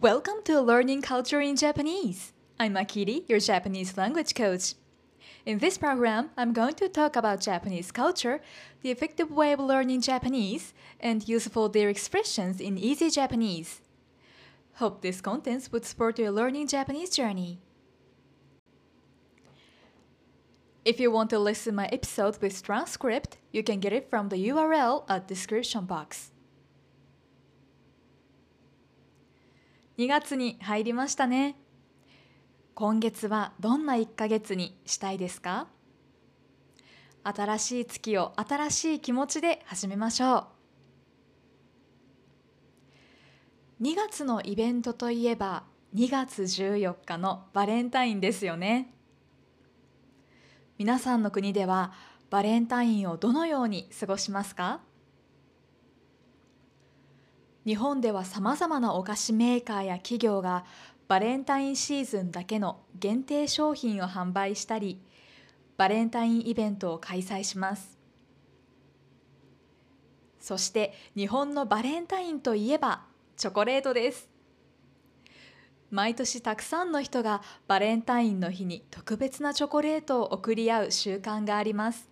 Welcome to Learning Culture in Japanese. I'm Akiri, your Japanese language coach. In this program, I'm going to talk about Japanese culture, the effective way of learning Japanese, and useful their expressions in easy Japanese. Hope this contents would support your learning Japanese journey. If you want to listen my episode with transcript, you can get it from the URL at description box. 2月に入りましたね。今月はどんな1ヶ月にしたいですか？新しい月を新しい気持ちで始めましょう。2月のイベントといえば2月14日のバレンタインですよね。皆さんの国ではバレンタインをどのように過ごしますか？日本ではさまざまなお菓子メーカーや企業がバレンタインシーズンだけの限定商品を販売したりバレンタインイベントを開催します。そして日本のバレンタインといえばチョコレートです。毎年たくさんの人がバレンタインの日に特別なチョコレートを贈り合う習慣があります。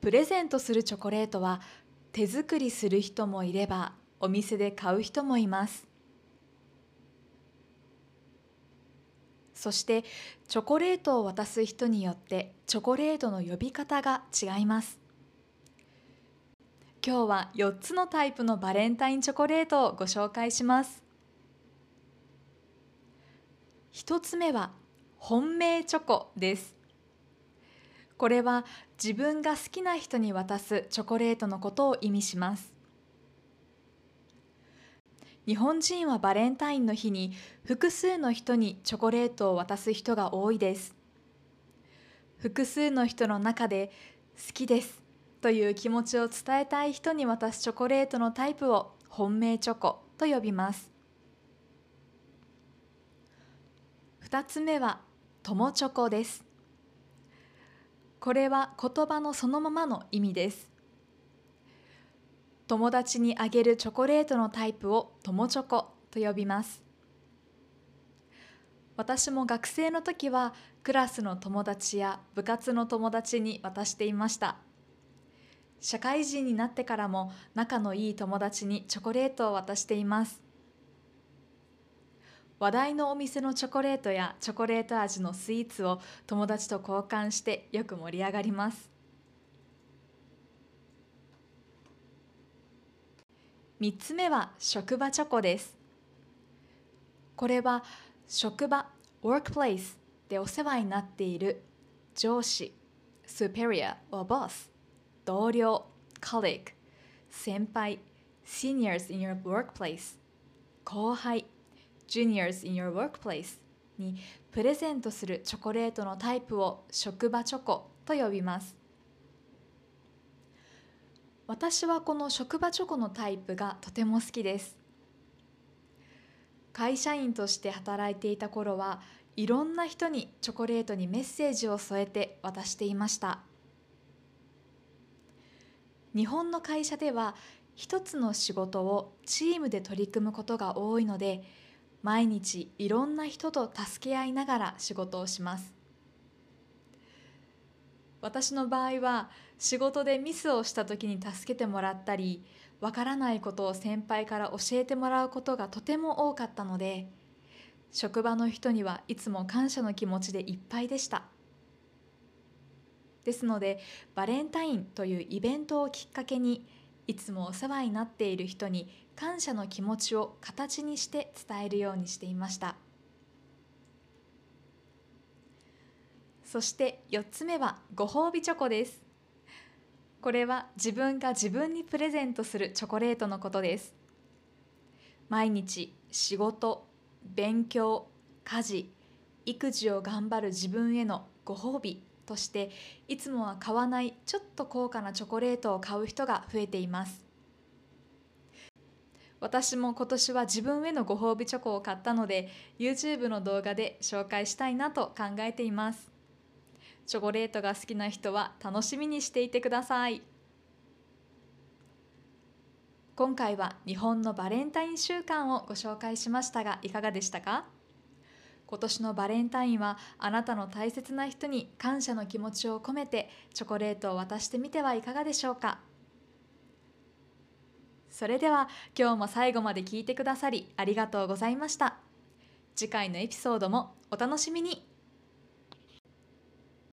プレゼントするチョコレートは手作りする人もいればお店で買う人もいます。そしてチョコレートを渡す人によってチョコレートの呼び方が違います。今日は4つのタイプのバレンタインチョコレートをご紹介します。1つ目は本命チョコです。これは自分が好きな人に渡すチョコレートのことを意味します。日本人はバレンタインの日に複数の人にチョコレートを渡す人が多いです。複数の人の中で好きですという気持ちを伝えたい人に渡すチョコレートのタイプを本命チョコと呼びます。2つ目は友チョコです。これは言葉のそのままの意味です。友達にあげるチョコレートのタイプを友チョコと呼びます。私も学生の時はクラスの友達や部活の友達に渡していました。社会人になってからも仲のいい友達にチョコレートを渡しています。話題のお店のチョコレートやチョコレート味のスイーツを友達と交換してよく盛り上がります。3つ目は職場チョコです。これは職場 workplace でお世話になっている上司 superior or boss 同僚 colleague 先輩 seniors in your workplace 後輩 juniors in your workplace にプレゼントするチョコレートのタイプを職場チョコと呼びます。私はこの職場チョコのタイプがとても好きです。会社員として働いていた頃はいろんな人にチョコレートにメッセージを添えて渡していました。日本の会社では一つの仕事をチームで取り組むことが多いので毎日いろんな人と助け合いながら仕事をします。私の場合は仕事でミスをした時に助けてもらったりわからないことを先輩から教えてもらうことがとても多かったので職場の人にはいつも感謝の気持ちでいっぱいでした。ですのでバレンタインというイベントをきっかけにいつもお世話になっている人に感謝の気持ちを形にして伝えるようにしていました。そして4つ目はご褒美チョコです。これは自分が自分にプレゼントするチョコレートのことです。毎日仕事勉強家事育児を頑張る自分へのご褒美。としていつもは買わないちょっと高価なチョコレートを買う人が増えています。私も今年は自分へのご褒美チョコを買ったので YouTube の動画で紹介したいなと考えています。チョコレートが好きな人は楽しみにしていてください。今回は日本のバレンタイン週間をご紹介しましたがいかがでしたか？今年のバレンタインはあなたの大切な人に感謝の気持ちを込めてチョコレートを渡してみてはいかがでしょうか。それでは今日も最後まで聞いてくださりありがとうございました。次回のエピソードもお楽しみに。